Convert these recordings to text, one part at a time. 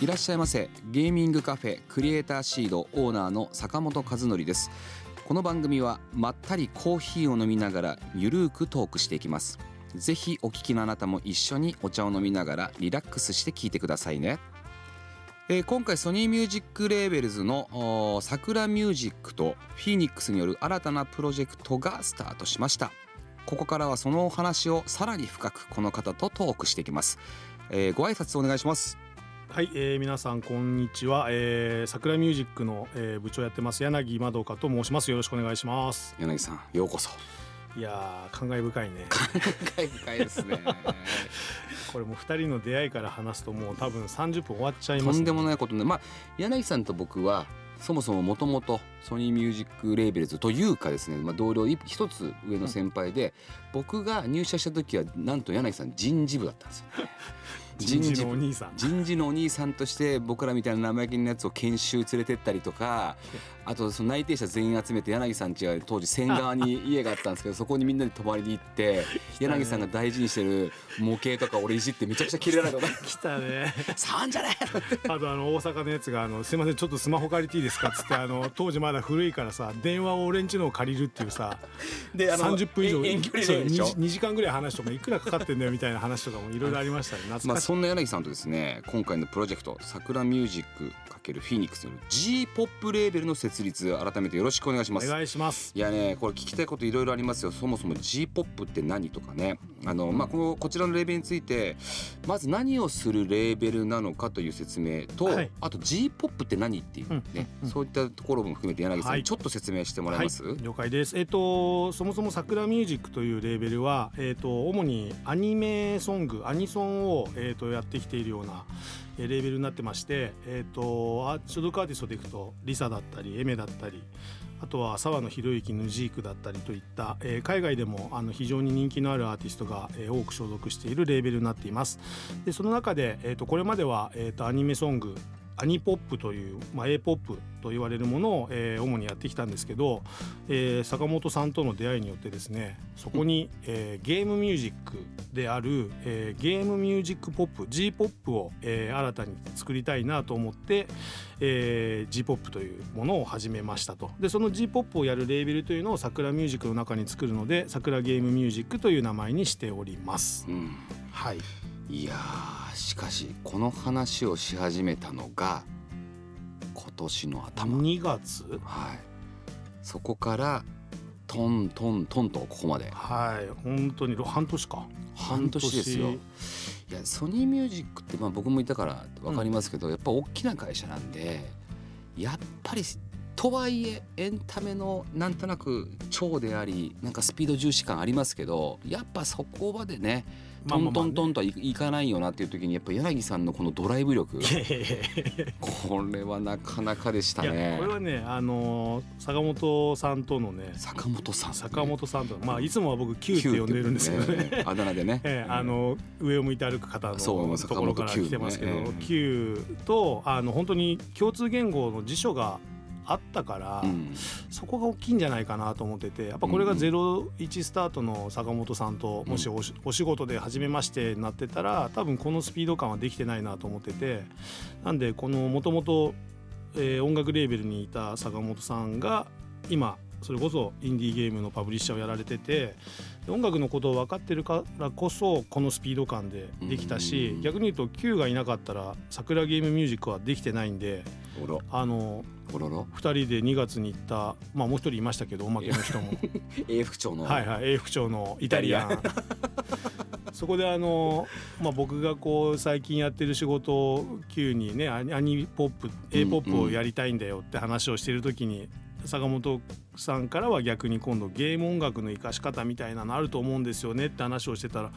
いらっしゃいませ。ゲーミングカフェクリエイターシードオーナーの坂本和則です。この番組はまったりコーヒーを飲みながらゆるーくトークしていきます。ぜひお聞きのあなたも一緒にお茶を飲みながらリラックスして聞いてくださいね。えー今回ソニーミュージックレーベルズのおー桜ミュージックとフィーニックスによる新たなプロジェクトがスタートしました。ここからはそのお話をさらに深くこの方とトークしていきます、えーご挨拶お願いします。はい、えー、皆さんこんにちは、えー、桜ミュージックの、えー、部長やってます柳まどかと申します。よろしくお願いします。柳さんようこそ。いやー感慨深いね。感慨深いですね。これもう二人の出会いから話すともう多分30分終わっちゃいます、とんでもないことね。まあ柳さんと僕はそもそももともとソニーミュージックレーベルズというかですね、まあ、同僚い一つ上の先輩で、僕が入社した時はなんと柳さん人事部だったんですよ。ね。人事のお兄さん。人事のお兄さんとして僕らみたいな生意気なやつを研修連れてったりとかあとその内定者全員集めて柳さん家が当時仙川に家があったんですけどそこにみんなで泊まりに行って 柳さんが大事にしてる模型とか俺いじってめちゃくちゃキレられたの 来たね。触んじゃねえあとあの大阪のやつがあの「すいませんちょっとスマホ借りていいですか?」っつってあの当時まだ古いからさ電話を俺んちのを借りるっていうさであの30分以上遠遠距離でしょ？2, 時間ぐらい話とかいくらかかってんだよみたいな話とかもいろいろありましたね。懐まあ、そんな柳さんとですね今回のプロジェクト「桜ミュージック×フィニックス」による G ポップレーベルの設立改めてよろしくお願いします。お願いします。いやねこれ聞きたいこといろいろありますよ。そもそも G ポップって何とかね。あの、まあ、このこちらのレーベルについてまず何をするレーベルなのかという説明と、はい。あと G ポップって何っていうね、うんそういったところも含めて柳さん、はい。ちょっと説明してもらえます、はい、了解です。えっ、とそもそも桜ミュージックというレーベルはえっ、と主にアニメソングアニソンをえっ、とやってきているようなえーレーベルになってまして、えっ、とあ所属アーティストでいくとリサだったりエメだったり。あとは沢野博之ヌジークだったりといった、えー海外でもあの非常に人気のあるアーティストが、えー多く所属しているレーベルになっています。でその中で、えー、とこれまでは、えー、とアニメソングアニポップという、まあ、A ポップと言われるものを、えー主にやってきたんですけど、えー坂本さんとの出会いによってですねそこに、えーゲームミュージックである、えーゲームミュージックポップ G ポップを、えー新たに作りたいなと思って、えー、G ポップというものを始めましたと。でその G ポップをやるレーベルというのを桜ミュージックの中に作るので桜ゲームミュージックという名前にしております。うん。はいいやーしかしこの話をし始めたのが今年の頭。2月？はい。そこからトントントンとここまで。はい本当に半年か。半年ですよ。半いやソニーミュージックってまあ僕もいたから分かりますけど、やっぱ大きな会社なんでやっぱりとはいえエンタメのなんとなく超でありなんかスピード重視感ありますけどやっぱそこまでねトントントンとはいいかないよなっていう時にやっぱ柳さんのこのドライブ力。これはなかなかでしたいやねこれはねあのー坂本さんとのね坂本さん、坂本さんとまあいつもは僕 Q って呼んでるんですけどね。あだ名でね。ええあの上を向いて歩く方のそうところから来てますけど坂本 Q とあの本当に共通言語の辞書があったから、うん。そこが大きいんじゃないかなと思っててやっぱこれが01スタートの坂本さんともしおしお仕事で初めましてになってたら多分このスピード感はできてないなと思っててなんでこのもともと音楽レーベルにいた坂本さんが今それこそインディーゲームのパブリッシャーをやられてて音楽のことを分かってるからこそこのスピード感でできたしうん。逆に言うと Q がいなかったら桜ゲームミュージックはできてないんであのおろろ。2人で2月に行ったまあもう一人いましたけどおまけの人も。A 副長の。はいはい A 副長のイタリアン。そこであの、まあ、僕がこう最近やってる仕事を Q にねアニアニポップ A ポップをやりたいんだよって話をしてる時に坂本さんからは逆に今度ゲーム音楽の生かし方みたいなのあると思うんですよねって話をしてたら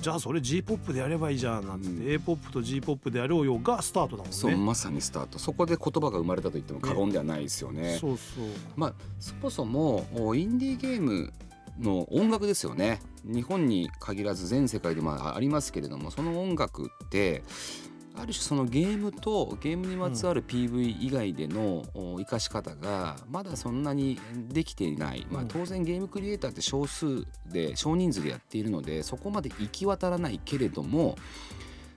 じゃあそれ g p o p でやればいいじゃんなんて、うん、a p o p と g p o p でやろうよがスタートだもんね。そうまさにスタートそこで言葉が生まれたと言っても過言ではないですよね、ね、そうそう。まあそもそもインディーゲームの音楽ですよね。日本に限らず全世界でもありますけれどもその音楽ってある種そのゲームとゲームにまつわる PV 以外での生かし方がまだそんなにできていない、まあ、当然ゲームクリエイターって少数で少人数でやっているのでそこまで行き渡らないけれども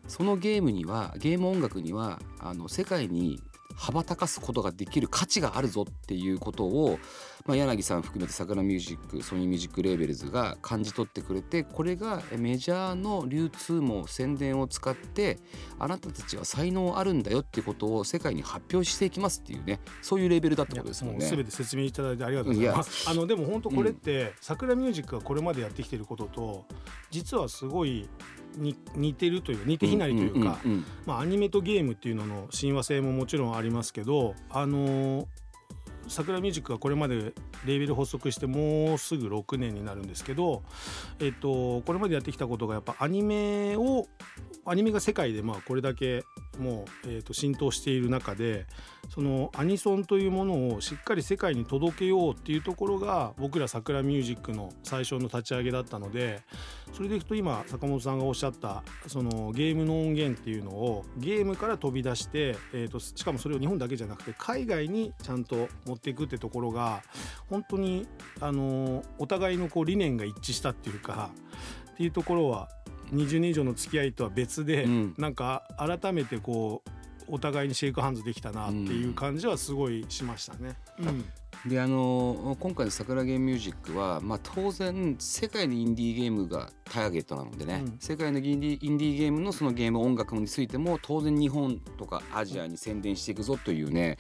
そのゲームにはゲーム音楽にはあの世界に羽ばたかすことができる価値があるぞっていうことを、まあ、柳さん含めて桜ミュージックソニーミュージックレーベルズが感じ取ってくれてこれがメジャーの流通も宣伝を使ってあなたたちは才能あるんだよっていうことを世界に発表していきますっていうねそういうレベルだってことですもんね。すべて説明いただいてありがとうございます。あのでも本当これって、うん、桜ミュージックがこれまでやってきてることと実はすごいに似てるという似て非なりというか、まあ、アニメとゲームっていうのの親和性ももちろんありますけどあのー桜ミュージックがこれまでレーベル発足してもうすぐ6年になるんですけど、えっと、これまでやってきたことがやっぱアニメをアニメが世界でまあこれだけもう、えー、と浸透している中でそのアニソンというものをしっかり世界に届けようっていうところが僕ら桜ミュージックの最初の立ち上げだったのでそれでいくと今坂本さんがおっしゃったそのゲームの音源っていうのをゲームから飛び出して、えー、としかもそれを日本だけじゃなくて海外にちゃんと持っていくってところが本当にあのお互いのこう理念が一致したっていうかっていうところは20年以上の付き合いとは別で、うん、なんか改めてこうお互いにシェイクハンズできたなっていう感じはすごいしましたね。うん。であの今回の「桜ゲームミュージックは」まあ、当然世界のインディーゲームがターゲットなのでね、うん、世界のインディインディーゲームのそのゲーム音楽についても当然日本とかアジアに宣伝していくぞというね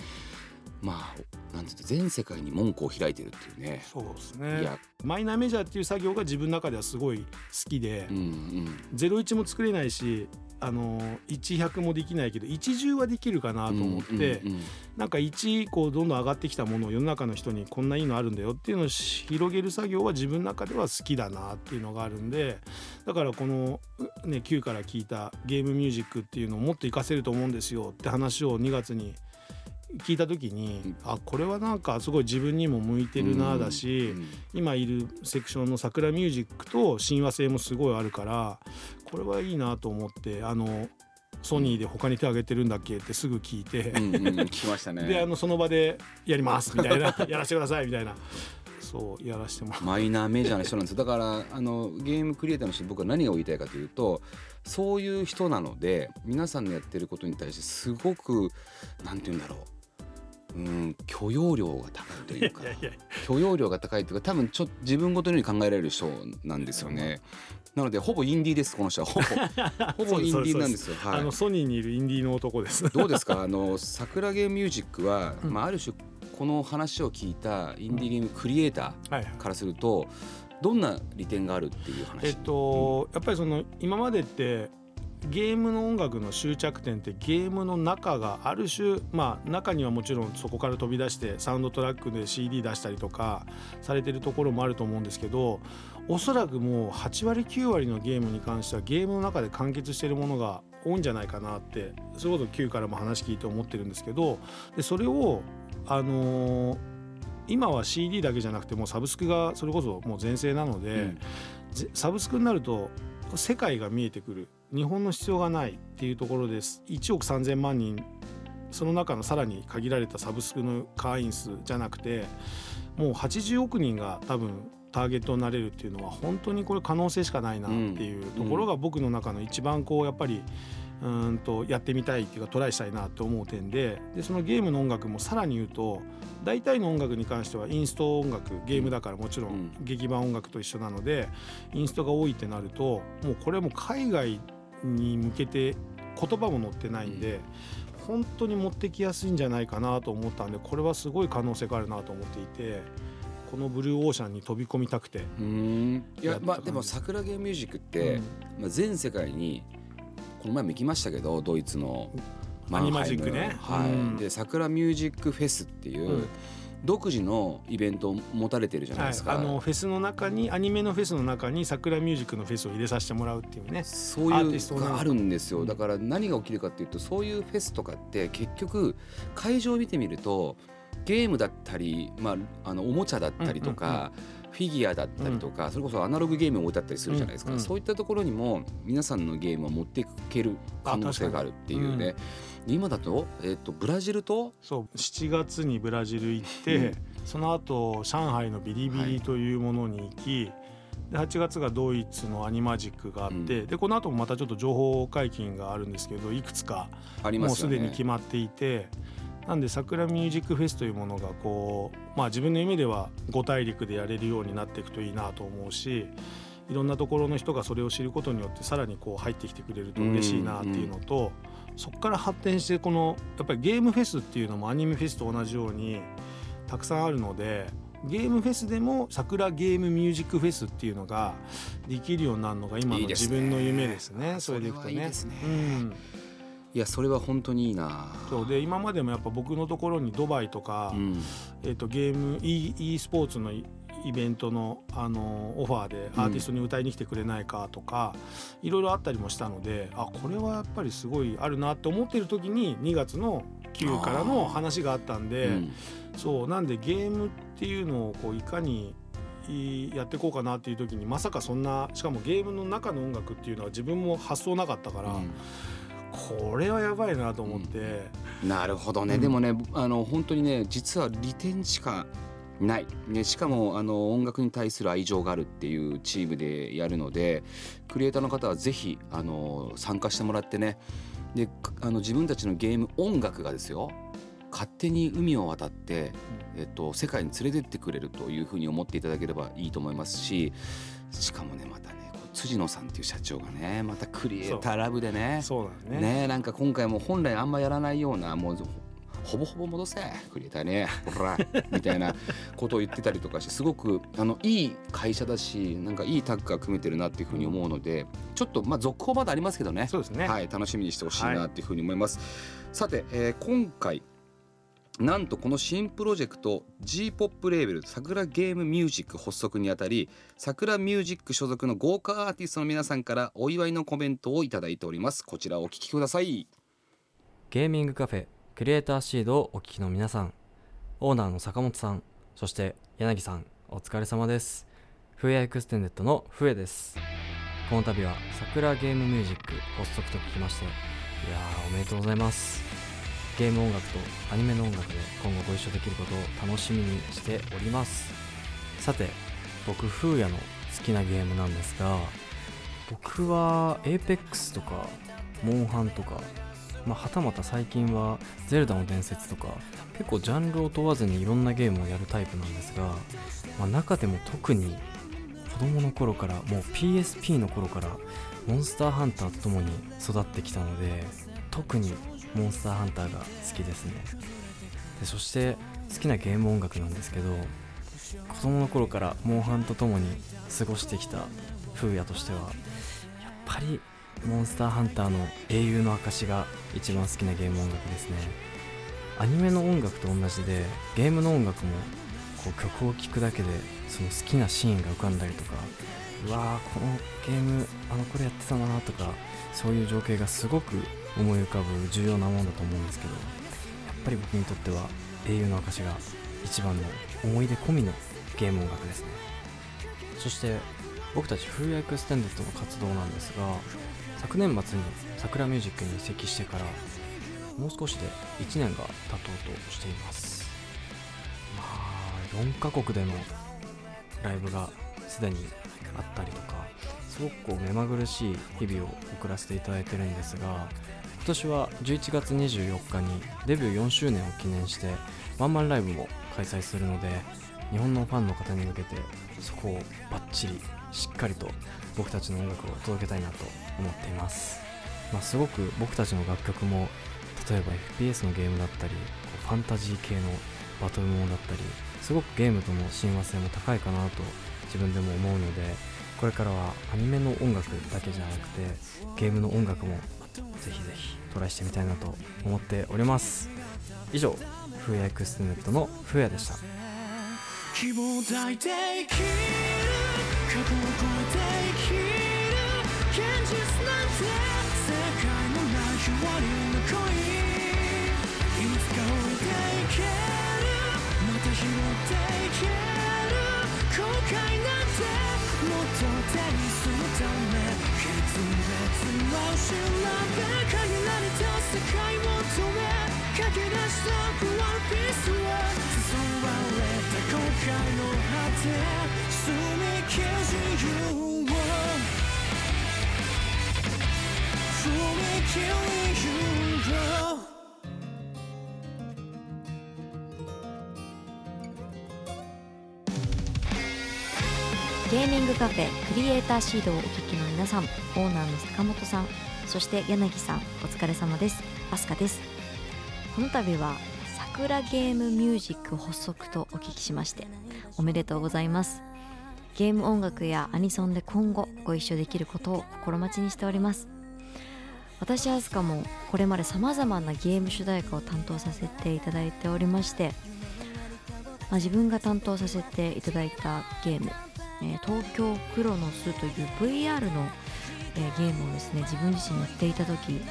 まあなんていう全世界に門戸を開いてるっていうね。そうですね。いや。マイナーメジャーっていう作業が自分の中ではすごい好きで、うんうん、01も作れないしあの1100もできないけど10はできるかなと思って、うんうんうん、なんか1こうどんどん上がってきたものを世の中の人にこんないいのあるんだよっていうのを広げる作業は自分の中では好きだなっていうのがあるんでだからこの、ね、Q から聞いたゲームミュージックっていうのをもっと活かせると思うんですよって話を2月に聞いた時にあこれはなんかすごい自分にも向いてるなだし、今いるセクションの桜ミュージックと親和性もすごいあるからこれはいいなと思ってあのソニーで他に手挙げてるんだっけってすぐ聞いて、うんうん、聞きましたね。であのその場でやりますみたいな。やらせてくださいみたいな。そうやらせてもらマイナーメジャーな人なんですだからあのゲームクリエイターの人僕は何が言いたいかというとそういう人なので皆さんのやってることに対してすごくなんて言うんだろううん許容量が高いというか。許容量が高いというか多分ちょっと自分ごとのように考えられる人なんですよね。なのでほぼインディーですこの人は。ほぼ ほぼインディーなんですよ。はい、あのソニーにいるインディーの男です。どうですか？あの桜ゲームミュージックは、うん、まあある種この話を聞いたインディーゲームクリエイターからすると、どんな利点があるっていう話？えっと、うん、やっぱりその今までってゲームの音楽の終着点ってゲームの中がある種まあ中にはもちろんそこから飛び出してサウンドトラックで CD 出したりとかされてるところもあると思うんですけどおそらくもう8割9割のゲームに関してはゲームの中で完結してるものが多いんじゃないかなってそれこそ Q からも話聞いて思ってるんですけどでそれをあのー今は CD だけじゃなくてもうサブスクがそれこそもう全盛なので、うん、サブスクになると世界が見えてくる日本の必要がないっていうところです。1億3,000万人その中のさらに限られたサブスクの会員数じゃなくてもう80億人が多分ターゲットになれるっていうのは本当にこれ可能性しかないなっていうところが僕の中の一番こうやっぱりうんとやってみたいっていうかトライしたいなと思う点ででそのゲームの音楽もさらに言うと大体の音楽に関してはインスト音楽ゲームだからもちろん劇版音楽と一緒なのでインストが多いってなるともうこれも海外に向けて言葉も載ってないんで、本当に持ってきやすいんじゃないかなと思ったんでこれはすごい可能性があるなと思っていて。このブルーオーシャンに飛び込みたくて。いやまあでも桜ゲームミュージックって、うん、まあ、全世界にこの前も行きましたけどドイツのマニマジックね、はい、うん、で桜ミュージックフェスっていう、うん独自のイベントを持たれてるじゃないですか、はい、あのフェスの中にアニメのフェスの中に桜ミュージックのフェスを入れさせてもらうっていうね。そういうの。があるんですよ。だから何が起きるかっていうとそういうフェスとかって結局会場を見てみるとゲームだったり、まあ、あのおもちゃだったりとか、フィギュアだったりとか、それこそアナログゲームを置いてあったりするじゃないですか、そういったところにも皆さんのゲームを持っていける可能性があるっていうね、今だと,、えー、とブラジルと？そう7月にブラジル行って、その後上海のビリビリというものに行き、で8月がドイツのアニマジックがあって、でこの後もまたちょっと情報解禁があるんですけどいくつかもうすでに決まっていて。なんで桜ミュージックフェスというものがこう、まあ、自分の夢では5大陸でやれるようになっていくといいなと思うしいろんなところの人がそれを知ることによってさらにこう入ってきてくれると嬉しいなっていうのと、そこから発展してこのやっぱりゲームフェスっていうのもアニメフェスと同じようにたくさんあるのでゲームフェスでも桜ゲームミュージックフェスっていうのができるようになるのが今の自分の夢ですね。いいすねそれでいくとね。いいね。うん。いやそれは本当にいいな。そう。で今までもやっぱ僕のところにドバイとか、うん、えーと、ゲーム e, e スポーツのイベントのあのオファーでアーティストに歌いに来てくれないかとか、うん、いろいろあったりもしたのであこれはやっぱりすごいあるなって思ってる時に2月の9からの話があったんで、うん、そうなんでゲームっていうのをこういかにやっていこうかなっていう時にまさかそんなしかもゲームの中の音楽っていうのは自分も発想なかったから。うん。これはやばいなと思って、うん、なるほどね、うん、でもねあの本当にね実は利点しかない、ね、しかもあの音楽に対する愛情があるっていうチームでやるのでクリエイターの方はぜひあの参加してもらってね。であの自分たちのゲーム音楽がですよ勝手に海を渡って、えっと、世界に連れてってくれるというふうに思っていただければいいと思いますししかもねまたね辻野さんっていう社長がねまたクリエイターラブでね。そうだね。ねなんか今回も本来あんまやらないようなもうほぼほぼ戻せ。クリエイターねほら。みたいなことを言ってたりとかしてすごくあのいい会社だしなんかいいタッグが組めてるなっていうふうに思うのでちょっとまあ続報まだありますけどね。そうですね、はい、楽しみにしてほしいなっていうふうに思います。はい、さて、えー、今回なんとこの新プロジェクト G-POP レーベル桜ゲームミュージック発足にあたり桜ミュージック所属の豪華アーティストの皆さんからお祝いのコメントをいただいております。こちらお聞きください。ゲーミングカフェクリエイターシードをお聞きの皆さんオーナーの坂本さんそして柳さんお疲れ様です。フエアエクステンデッドのフエです。この度は桜ゲームミュージック発足と聞きましていやーおめでとうございます。ゲーム音楽とアニメの音楽で今後ご一緒できることを楽しみにしております。さて僕フーヤの好きなゲームなんですが僕は APEX とかモンハンとか、まあ、はたまた最近はゼルダの伝説とか結構ジャンルを問わずにいろんなゲームをやるタイプなんですが、まあ、中でも特に子供の頃からもう PSP の頃からモンスターハンターと共に育ってきたので特にモンスターハンターが好きですね。でそして好きなゲーム音楽なんですけど子供の頃からモンハンと共に過ごしてきた風也としてはやっぱりモンスターハンターの英雄の証が一番好きなゲーム音楽ですね。アニメの音楽と同じでゲームの音楽もこう曲を聴くだけでその好きなシーンが浮かんだりとかうわーこのゲームあのこれやってたなとかそういう情景がすごく思い浮かぶ重要なものだと思うんですけどやっぱり僕にとっては英雄の証が一番の思い出込みのゲーム音楽ですね。そして僕たち Who-ya Extended の活動なんですが昨年末に桜ミュージックに移籍してからもう少しで1年が経とうとしています。まあ4カ国でのライブがすでにあったりとかすごくこう目まぐるしい日々を送らせていただいてるんですが今年は11月24日にデビュー4周年を記念してワンマンライブも開催するので日本のファンの方に向けてそこをバッチリしっかりと僕たちの音楽を届けたいなと思っています、まあ、すごく僕たちの楽曲も例えば FPS のゲームだったりファンタジー系のバトルモーだったりすごくゲームとの親和性も高いかなと自分でも思うのでこれからはアニメの音楽だけじゃなくてゲームの音楽もぜひぜひトライしてみたいなと思っております。以上フーヤエクステネットのフーヤでした。希望抱いて生きる過去を超えて生きる現実なんて世界のない終わりの恋いつか置いていけるまた拾っていける後悔なんてもっと手にするため決別は失べ。限られた世界を止め駆け出したワンピゲーミングカフェクリエイターシードをお聞きの皆さんオーナーの坂本さんそして柳さんお疲れ様です。アスカです。この度は桜ゲームミュージック発足とお聞きしましておめでとうございます。ゲーム音楽やアニソンで今後ご一緒できることを心待ちにしております。私アスカもこれまで様々なゲーム主題歌を担当させていただいておりまして、まあ、自分が担当させていただいたゲームえー東京クロノスという VR の、えーゲームをですね自分自身やっていた時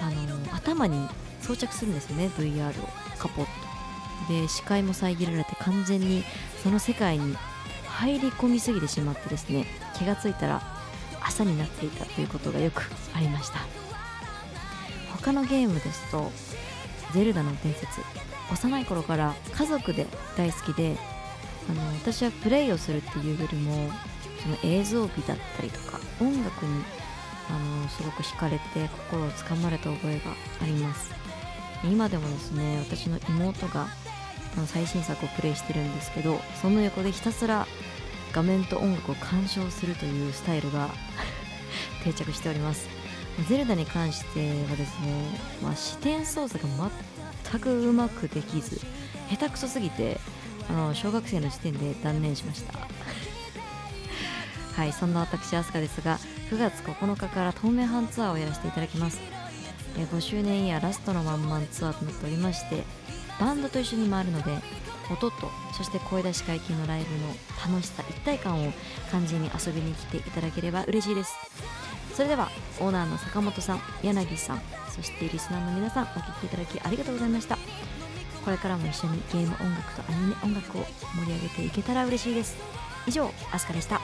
あの頭に装着するんですよね VR を。カポッと。で視界も遮られて完全にその世界に入り込みすぎてしまってですね気がついたら朝になっていたということがよくありました。他のゲームですと「ゼルダの伝説」幼い頃から家族で大好きであの私はプレイをするっていうよりもその映像美だったりとか音楽にあのすごく惹かれて心をつかまれた覚えがあります。今でもですね私の妹が最新作をプレイしてるんですけどその横でひたすら画面と音楽を鑑賞するというスタイルが 定着しております。ゼルダに関してはですね、まあ、視点操作が全くうまくできず下手くそすぎてあの小学生の時点で断念しました。はいそんな私アスカですが9月9日から東名阪ツアーをやらせていただきます。5周年イヤーラストのワンマンツアーとなっておりましてバンドと一緒に回るので音とそして声出し解禁のライブの楽しさ一体感を感じに遊びに来ていただければ嬉しいです。それではオーナーの坂本さん柳さんそしてリスナーの皆さんお聴きいただきありがとうございました。これからも一緒にゲーム音楽とアニメ音楽を盛り上げていけたら嬉しいです。以上アスカでした。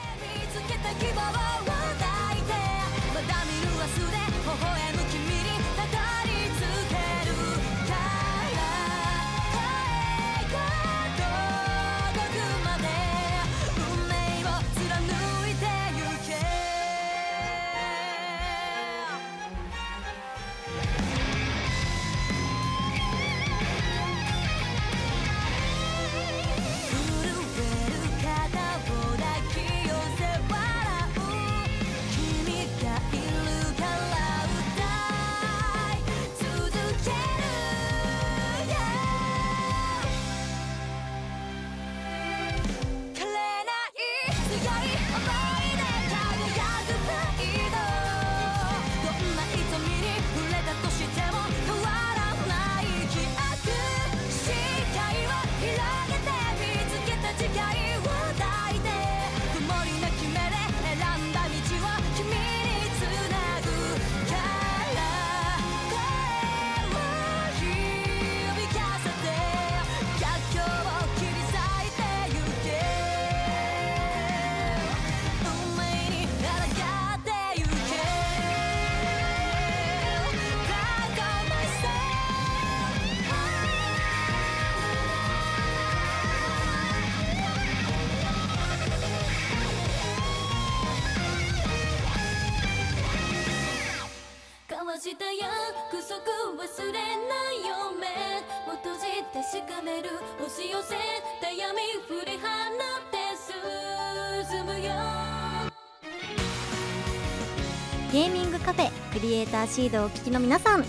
エイターシードをお聞きの皆さん。オー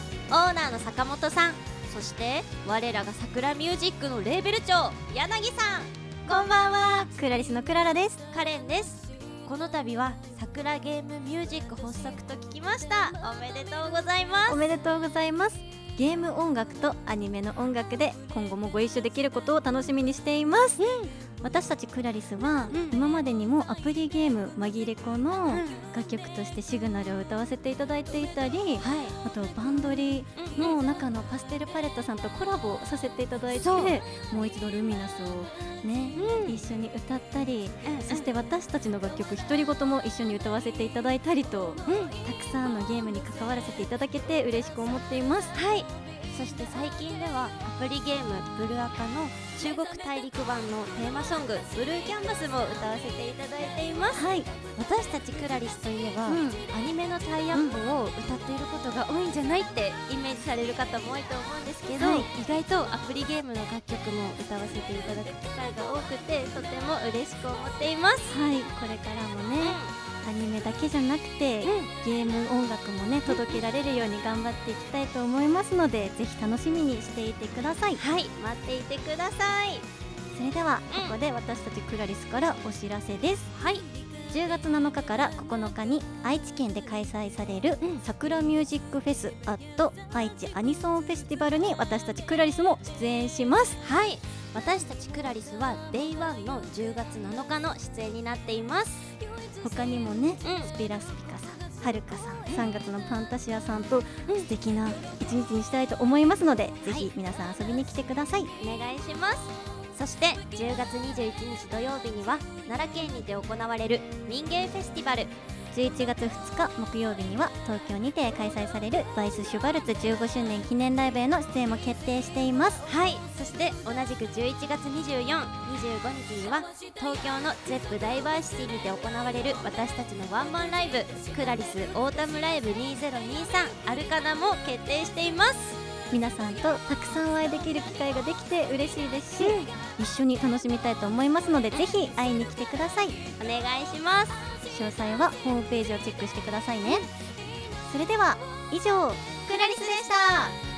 ナーの坂本さん。そして我らが桜ミュージックのレーベル長柳さん。こんばんは。クラリスのクララです。カレンです。この度は桜ゲームミュージック発足と聞きました。おめでとうございます。おめでとうございます。ゲーム音楽とアニメの音楽で今後もご一緒できることを楽しみにしています、私たちクラリスは、うん。今までにもアプリゲーム「紛れ子」のうん。楽曲として「シグナル」を歌わせていただいていたりはい。あとバンドリの中のパステルパレットさんとコラボさせていただいてもう一度ルミナスをね、うん。一緒に歌ったりうんそして私たちの楽曲独り言も一緒に歌わせていただいたりとたくさんのゲームに関わらせていただけて嬉しく思っています。はいそして最近ではアプリゲーム「ブルアカ」の中国大陸版のテーマソング「ブルーキャンバス」も歌わせていただいています。はい、私たちクラリスといえば、うん。アニメのタイアップを歌っていることが多いんじゃないってイメージされる方も多いと思うんですけど、はい。意外とアプリゲームの楽曲も歌わせていただく機会が多くてとても嬉しく思っています。はい、これからもね、アニメだけじゃなくて、うん。ゲーム音楽もね届けられるように頑張っていきたいと思いますのでぜひ楽しみにしていてください。はい待っていてください。それではうん。ここで私たちクラリスからお知らせです。はい。10月7日から9日に愛知県で開催されるうん。桜ミュージックフェスアット愛知アニソンフェスティバルに私たちクラリスも出演します。はい。私たちクラリスは Day1 の10月7日の出演になっています他にもねうん。スピラスピカさんはるかさん3月のパンタシアさんと素敵な一日にしたいと思いますので、ぜひ皆さん遊びに来てください。お願いします。そして10月21日土曜日には奈良県にて行われる民芸フェスティバル11月2日木曜日には東京にて開催されるバイス・シュバルツ15周年記念ライブへの出演も決定しています。はい。そして同じく11月2425日には東京のゼップダイバーシティにて行われる私たちのワンマンライブクラリスオータムライブ2023アルカナも決定しています。皆さんとたくさんお会いできる機会ができて嬉しいですし、一緒に楽しみたいと思いますのでぜひ会いに来てください。お願いします詳細はホームページをチェックしてくださいね。それでは以上クラリスでした。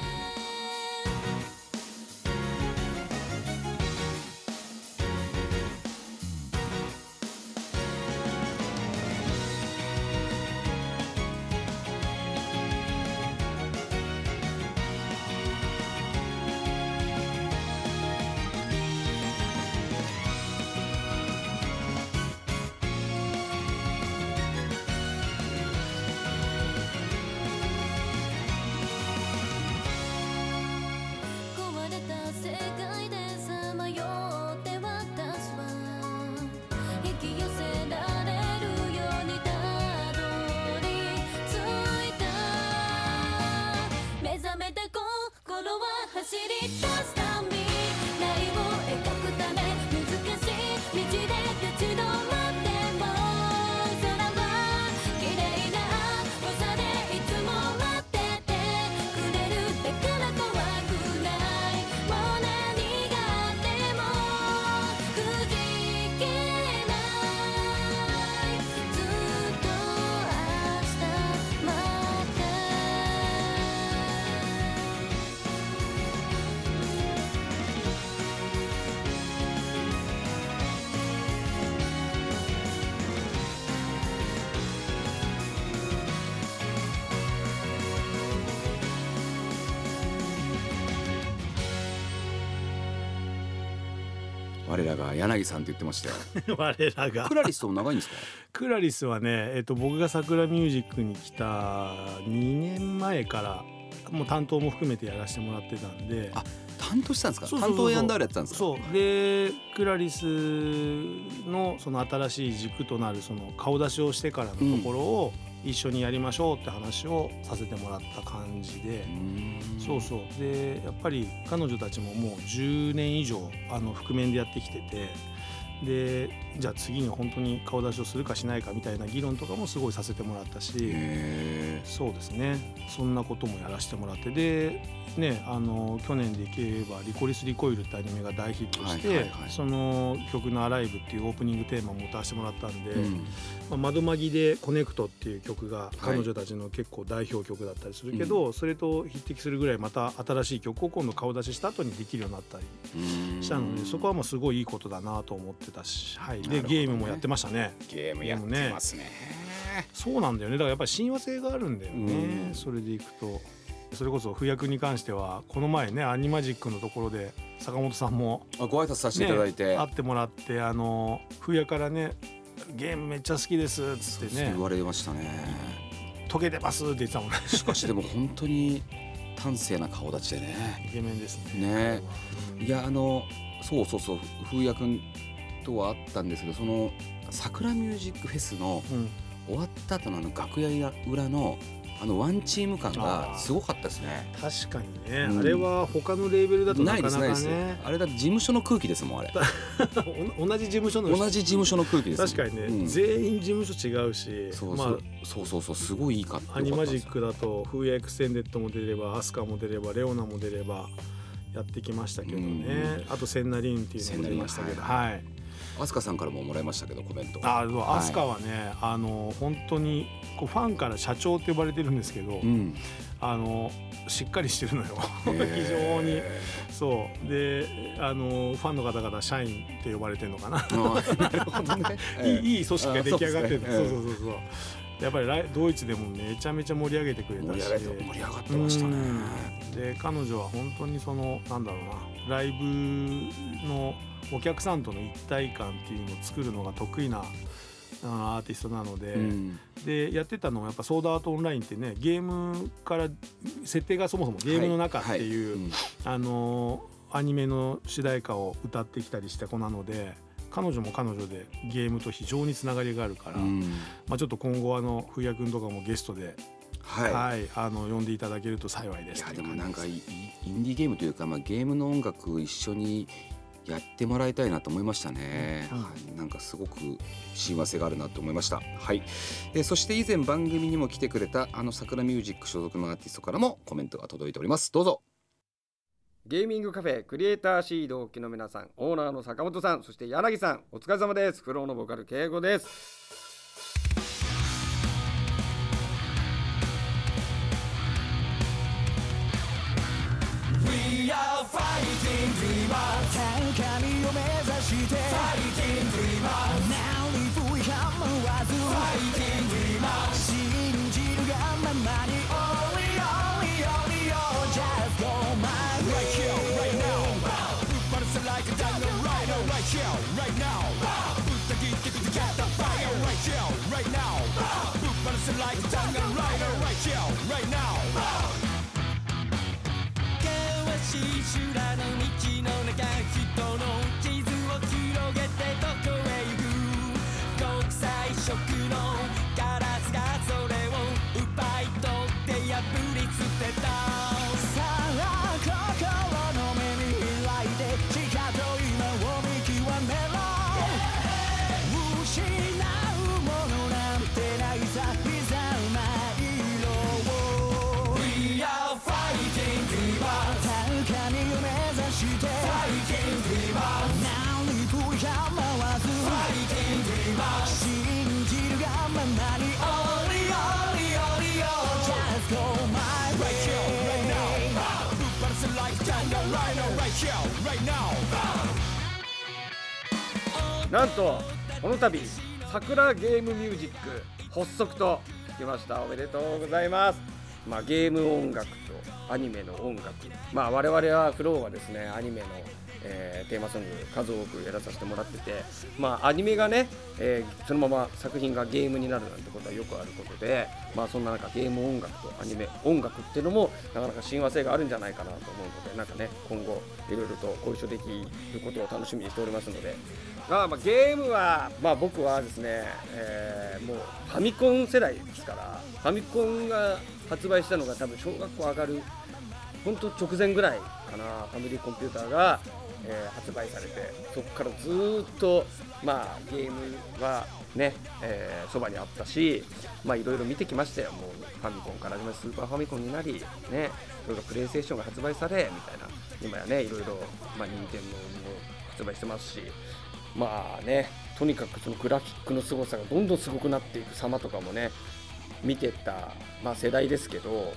らが柳さんって言ってましたよ。我らが。クラリスとも長いんですか？クラリスはね、えっと、僕が桜ミュージックに来た2年前からもう担当も含めてやらせてもらってたんで。あ担当したんですか？担当ヤンダールやってたんですか？そう。でクラリスのその新しい軸となるその顔出しをしてからのところを一緒にやりましょうって話をさせてもらった感じで。そうそう。でやっぱり彼女たちももう10年以上あの覆面でやってきてて。でじゃあ次に本当に顔出しをするかしないかみたいな議論とかもすごいさせてもらったしへそうですね。そんなこともやらせてもらってでねあの去年でいけば「リコリス・リコイル」ってアニメが大ヒットして、その曲の「アライブ」っていうオープニングテーマも歌わせてもらったんでまあ、窓まぎで「コネクト」っていう曲がい。彼女たちの結構代表曲だったりするけど、それと匹敵するぐらいまた新しい曲を今度顔出しした後にできるようになったりしたのでそこはもうすごいいいことだなと思ってたし、はい、でゲームもやってましたね。ゲームやってますね。そうなんだよね。だからやっぱり親和性があるんだよね、うん。それでいくと。それこそ不役に関してはこの前ねアニマジックのところで坂本さんもあご挨拶させていただいて、ね、会ってもらってあの不役からねゲームめっちゃ好きですっつってね。言われましたね。溶けてますって言ってたもんね。しかしでも本当に端正な顔立ちでね。イケメンですね。ね。うんいやあのそうそうそう風也君とはあったんですけどその桜ミュージックフェスのうん。終わった後のあの楽屋裏のあのワンチーム感がすごかったですね。確かにね、うん。あれは他のレーベルだとなないかなかですないです。ねあれだって事務所の空気ですもんあれ。お同じ事務所の人。同じ事務所の空気ですもん。確かにね、うん。全員事務所違うしそうまあそうそうそう。すごいいいか AnimagiC だと「 Who-ya Extended」も出れば「 ASCA」も出れば「レオナ」も出ればやってきましたけどね、うん。あと「センナリン」っていうのも出ましたけど。センナはい。 ASCA さんからももらいましたけどコメント。あそうはい。 ASCA はね、あの本当にこうファンから社長って呼ばれてるんですけど、うん。あのしっかりしてるのよ。非常に。そう。であのファンの方々社員って呼ばれてるのかな。なるほどね。いいいい組織が出来上がってる。あそうそうそうそうやっぱりドイツでもめちゃめちゃ盛り上げてくれたし。盛り上がって盛り上がってましたね。うん。で彼女は本当にそのなんだろうなライブのお客さんとの一体感っていうのを作るのが得意なアーティストなので、うん。でやってたのはやっぱソードアートオンラインってねゲームから設定がそもそもゲームの中っていう、はい。はい。あのアニメの主題歌を歌ってきたりした子なので彼女も彼女でゲームと非常につながりがあるから、うん。まあ、ちょっと今後あの冬谷君とかもゲストで、はい、はいあの呼んでいただけると幸いです。いやでもなんかインディーゲームというか、まあ、ゲームの音楽一緒にやってもらいたいなと思いましたね、うん。はい。なんかすごく親和性があるなと思いました。はい、えーそして以前番組にも来てくれたあの桜ミュージック所属のアーティストからもコメントが届いております。どうぞゲーミングカフェクリエイターシードをお聞きの皆さんオーナーの坂本さんそして柳さんお疲れ様です。フローのボーカル敬語です。を目指して。何に不 right now. 険しい修羅の道の中人の地図を広げてどこへ行く国際色のガラスがそれを奪い取って破るなんとこの度桜ゲームミュージック発足と聞きました。おめでとうございます。まあゲーム音楽とアニメの音楽。まあ我々はフローはですねアニメの、えーテーマソング数多くやらさせてもらっててまあアニメがね、えーそのまま作品がゲームになるなんてことはよくあることでまあそんな中ゲーム音楽とアニメ音楽っていうのもなかなか親和性があるんじゃないかなと思うのでなんかね今後いろいろとご一緒できることを楽しみにしておりますので。あまあゲームは、まあ、僕はですね、えーもうファミコン世代ですからファミコンが発売したのが多分小学校上がる本当直前ぐらいかなファミリーコンピューターが、えー発売されてそこからずっと、まあ、ゲームはねえーそば、にあったしいろいろ見てきましたよ。もうファミコンから始まりスーパーファミコンになりねいろいろプレイステーションが発売されみたいな。今やねいろいろまあ任天堂も発売してますしまあねとにかくそのグラフィックの凄さがどんどんすごくなっていく様とかもね見てた、まあ、世代ですけど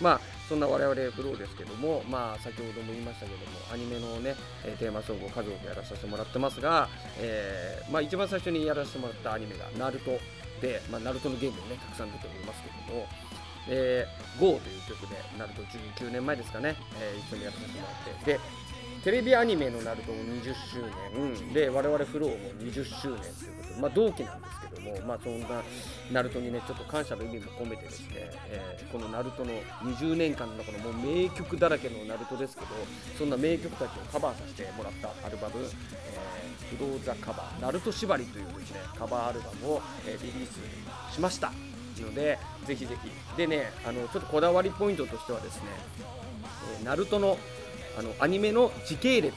まあそんな我々フローですけどもまあ先ほども言いましたけどもアニメのねテーマソングを数多くやらさせてもらってますが、えーまあ一番最初にやらせてもらったアニメがナルトで、まあ、ナルトのゲームもねたくさん出ておりますけどもえー、GO という曲で、ナルト19年前ですかね、えー一緒にやらせてもらって、で、テレビアニメのナルトも20周年、で、我々フローも20周年ということで、まあ同期なんですけども、まあそんなナルトにね、ちょっと感謝の意味も込めてですね、えーこのナルトの20年間の中のもう名曲だらけのナルトですけど、そんな名曲たちをカバーさせてもらったアルバム、えー、フローザカバー、ナルト縛りというですね、カバーアルバムを、えーリリースしました。のでぜひぜひ。でねあのちょっとこだわりポイントとしてはですね、えーナルトのあのアニメの時系列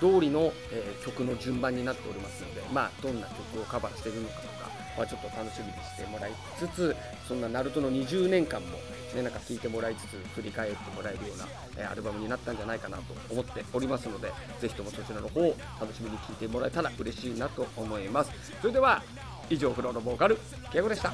通りの、えー曲の順番になっておりますのでまあどんな曲をカバーしているのかとかはちょっと楽しみにしてもらいつつそんなナルトの20年間もねなんか聞いてもらいつつ振り返ってもらえるような、えーアルバムになったんじゃないかなと思っておりますのでぜひともそちらの方を楽しみに聞いてもらえたら嬉しいなと思います。それでは以上フローのボーカルケイゴでした。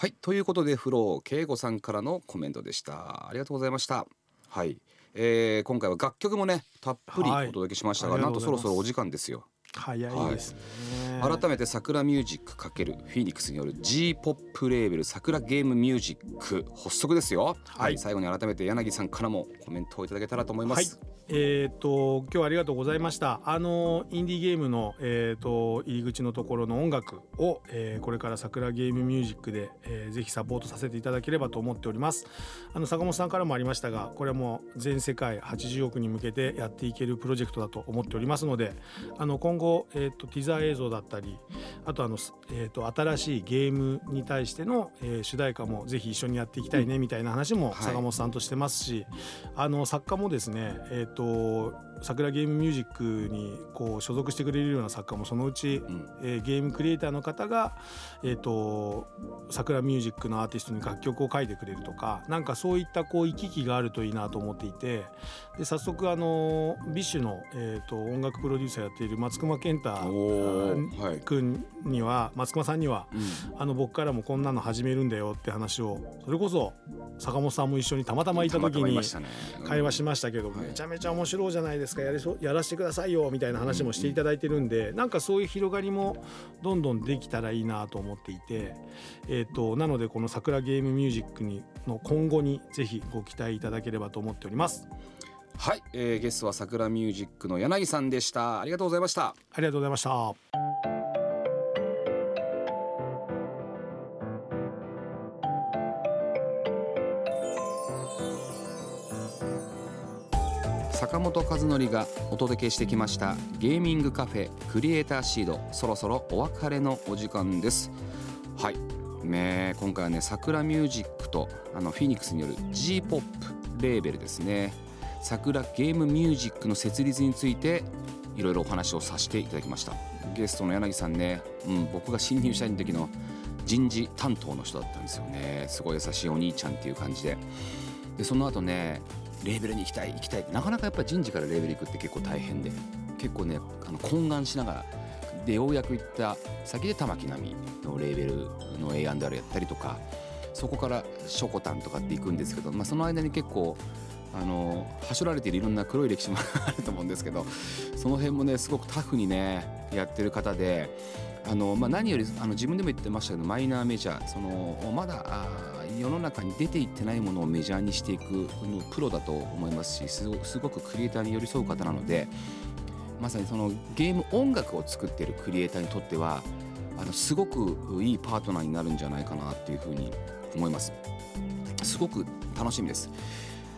はいということでフロー慶吾さんからのコメントでした。ありがとうございました。はい、えー、今回は楽曲もねたっぷりはい。お届けしましたが、ありなんがとうございます。とそろそろお時間ですよ早いですね、改めて桜ミュージック×フィニックスによる G ポップレーベル桜ゲームミュージック発足ですよ、はい。はい最後に改めて柳さんからもコメントをいただけたらと思います、えー、と今日はありがとうございました。あのインディーゲームの、えー、と入り口のところの音楽を、えーこれから桜ゲームミュージックで、えーぜひサポートさせていただければと思っております。あの坂本さんからもありましたがこれはもう全世界80億に向けてやっていけるプロジェクトだと思っておりますのであの今後、えー、とティザー映像だったりあとあの、えー、と新しいゲームに対しての、えー主題歌もぜひ一緒にやっていきたいねみたいな話もはい。坂本さんとしてますし、あの作家もですね、えー、と SACRA GAME MUSIC にこう所属してくれるような作家もそのうち、うん。えーゲームクリエイターの方が、えー、と SACRA MUSIC のアーティストに楽曲を書いてくれるとかなんかそういったこう行き来があるといいなと思っていてで早速あの BiSH の、えー、と音楽プロデューサーやっている松隈ケンタ君には松隈さんにはうん。あの僕からもこんなの始めるんだよって話をそれこそ坂本さんも一緒にたまたまいた時に会話しましたけど、はい。めちゃめちゃ面白いじゃないですかやりそうやらせてくださいよみたいな話もしていただいてるんで、なんかそういう広がりもどんどんできたらいいなと思っていて、えー、となのでこの桜ゲームミュージックにの今後にぜひご期待いただければと思っております。はい、えー、ゲストは桜ミュージックの柳さんでした。ありがとうございました。ありがとうございました和則がお届けしてきましたゲーミングカフェクリエイターシード。そろそろお別れのお時間です。はい。ね今回はね桜ミュージックとあのフィニックスによる G ポップレーベルですね。桜ゲームミュージックの設立についていろいろお話をさせていただきました。ゲストの柳さんね、うん、僕が新入社員の時の人事担当の人だったんですよね。すごい優しいお兄ちゃんっていう感じで。でその後ねレーベルに行きたい行きたいってなかなかやっぱ人事からレーベル行くって結構大変で結構ねあの懇願しながらでようやく行った先で玉木奈美のレーベルの A&R やったりとかそこからショコタンとかって行くんですけど、まあ、その間に結構あのはしょられているいろんな黒い歴史もあると思うんですけどその辺もねすごくタフにねやってる方であの、まあ、何よりあの自分でも言ってましたけどマイナーメジャーそのまだあ世の中に出ていってないものをメジャーにしていくプロだと思いますしすごくクリエイターに寄り添う方なのでまさにそのゲーム音楽を作っているクリエイターにとってはあのすごくいいパートナーになるんじゃないかなっていうふうに思います。すごく楽しみです。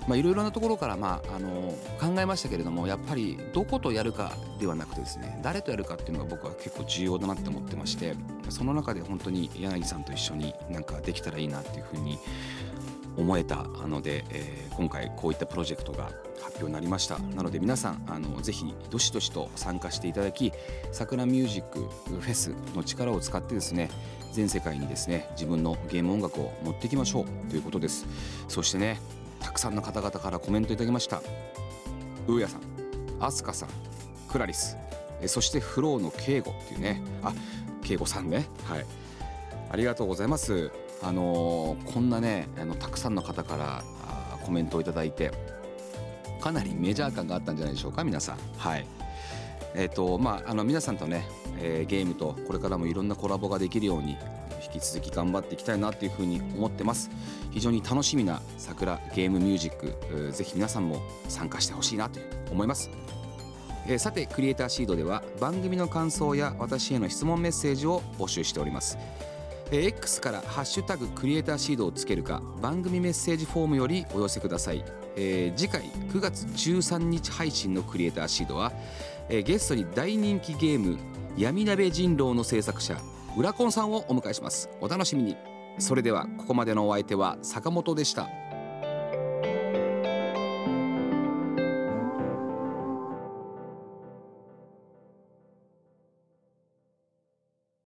まあ、いろいろなところから、まあ、あの考えましたけれどもやっぱりどことやるかではなくてですね誰とやるかっていうのが僕は結構重要だなって思ってましてその中で本当に柳さんと一緒になんかできたらいいなっていうふうに思えたので、えー今回こういったプロジェクトが発表になりました。なので皆さんあのぜひどしどしと参加していただき桜ミュージックフェスの力を使ってですね全世界にですね自分のゲーム音楽を持っていきましょうということです。そしてねたくさんの方々からコメントいただきました。うーやさんアスカさんクラリス、えそしてフローの敬吾っていうね。あ敬吾さんね。はい。ありがとうございます。あのーこんなねあのたくさんの方からあーコメントをいただいてかなりメジャー感があったんじゃないでしょうか皆さん。はい。えっ、とまああの皆さんとね、えーゲームとこれからもいろんなコラボができるように引き続き頑張っていきたいなっていうふうに思ってます。非常に楽しみな桜ゲームミュージックぜひ皆さんも参加してほしいなと思います。えさてクリエイターシードでは番組の感想や私への質問メッセージを募集しております。えー X から「ハッシュタグクリエイターシード」をつけるか番組メッセージフォームよりお寄せください、えー次回9月13日配信のクリエイターシードは、えーゲストに大人気ゲーム「闇鍋人狼」の制作者裏コンさんをお迎えします。お楽しみに。それではここまでのお相手は坂本でした。